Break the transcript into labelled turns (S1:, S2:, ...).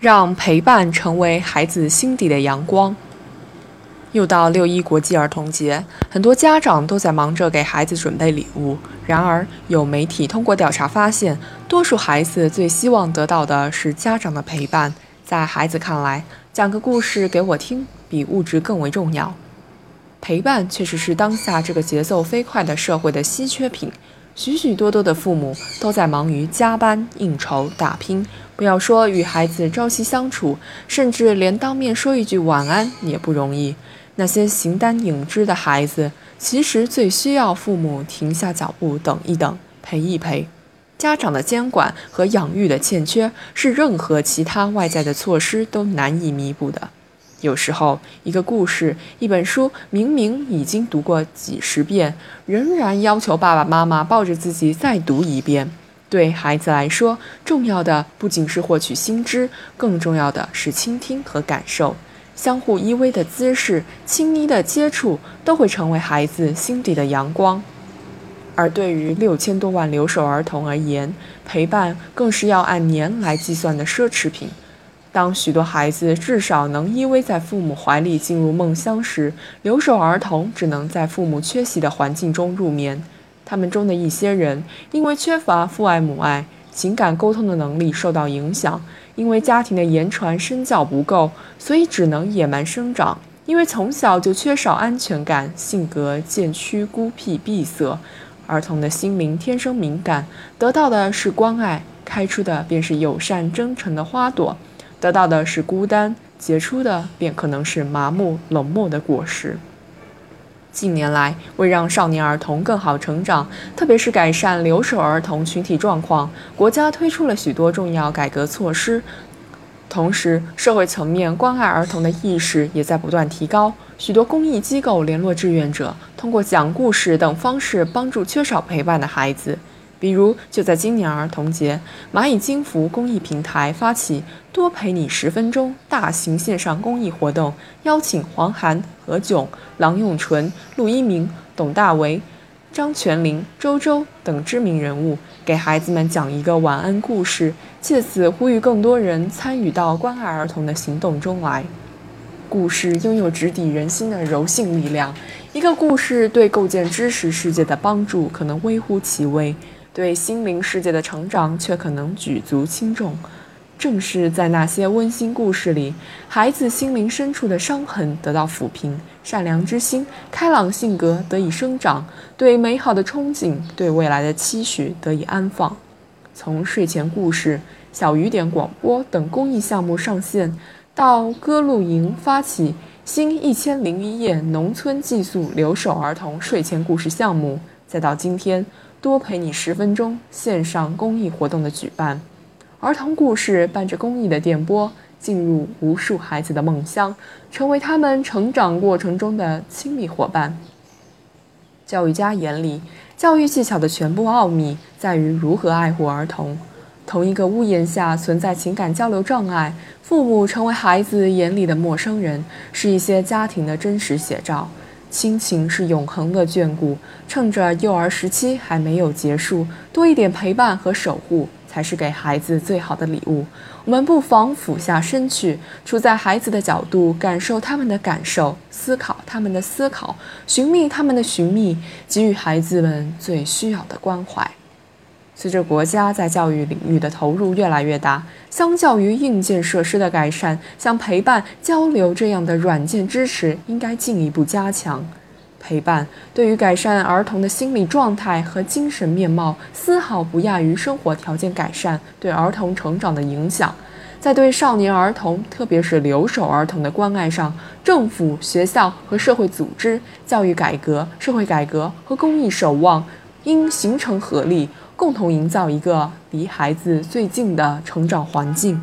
S1: 让陪伴成为孩子心底的阳光。又到六一国际儿童节，很多家长都在忙着给孩子准备礼物。然而，有媒体通过调查发现，多数孩子最希望得到的是家长的陪伴。在孩子看来，讲个故事给我听，比物质更为重要。陪伴确实是当下这个节奏飞快的社会的稀缺品。许许多多的父母都在忙于加班、应酬、打拼，不要说与孩子朝夕相处，甚至连当面说一句晚安也不容易。那些形单影只的孩子，其实最需要父母停下脚步，等一等，陪一陪。家长的监管和养育的欠缺，是任何其他外在的措施都难以弥补的。有时候，一个故事、一本书，明明已经读过几十遍，仍然要求爸爸妈妈抱着自己再读一遍。对孩子来说，重要的不仅是获取新知，更重要的是倾听和感受。相互依偎的姿势、亲昵的接触，都会成为孩子心底的阳光。而对于六千多万留守儿童而言，陪伴更是要按年来计算的奢侈品。当许多孩子至少能依偎在父母怀里进入梦乡时，留守儿童只能在父母缺席的环境中入眠。他们中的一些人因为缺乏父爱母爱，情感沟通的能力受到影响；因为家庭的言传身教不够，所以只能野蛮生长；因为从小就缺少安全感，性格渐趋孤僻闭塞。儿童的心灵天生敏感，得到的是关爱，开出的便是友善真诚的花朵。得到的是孤单，结出的便可能是麻木冷漠的果实。近年来，为让少年儿童更好成长，特别是改善留守儿童群体状况，国家推出了许多重要改革措施。同时，社会层面关爱儿童的意识也在不断提高。许多公益机构联络志愿者，通过讲故事等方式帮助缺少陪伴的孩子。比如，就在今年儿童节，蚂蚁金服公益平台发起“多陪你十分钟”大型线上公益活动，邀请黄涵、何炅、郎永淳、陆一鸣、董大为、张泉灵、周周等知名人物，给孩子们讲一个晚安故事，借此呼吁更多人参与到关爱儿童的行动中来。故事拥有直抵人心的柔性力量，一个故事对构建知识世界的帮助可能微乎其微。对心灵世界的成长却可能举足轻重。正是在那些温馨故事里，孩子心灵深处的伤痕得到抚平，善良之心、开朗性格得以生长，对美好的憧憬、对未来的期许得以安放。从睡前故事、小雨点广播等公益项目上线，到歌露营发起新一千零一夜农村寄宿留守儿童睡前故事项目，再到今天。多陪你十分钟线上公益活动的举办，儿童故事伴着公益的电波，进入无数孩子的梦乡，成为他们成长过程中的亲密伙伴。教育家眼里，教育技巧的全部奥秘在于如何爱护儿童。同一个屋檐下存在情感交流障碍，父母成为孩子眼里的陌生人，是一些家庭的真实写照。亲情是永恒的眷顾，趁着幼儿时期还没有结束，多一点陪伴和守护，才是给孩子最好的礼物。我们不妨俯下身去，处在孩子的角度，感受他们的感受，思考他们的思考，寻觅他们的寻觅，给予孩子们最需要的关怀。随着国家在教育领域的投入越来越大，相较于硬件设施的改善，像陪伴、交流这样的软件支持应该进一步加强。陪伴对于改善儿童的心理状态和精神面貌，丝毫不亚于生活条件改善对儿童成长的影响。在对少年儿童，特别是留守儿童的关爱上，政府、学校和社会组织、教育改革、社会改革和公益守望应形成合力。共同营造一个离孩子最近的成长环境。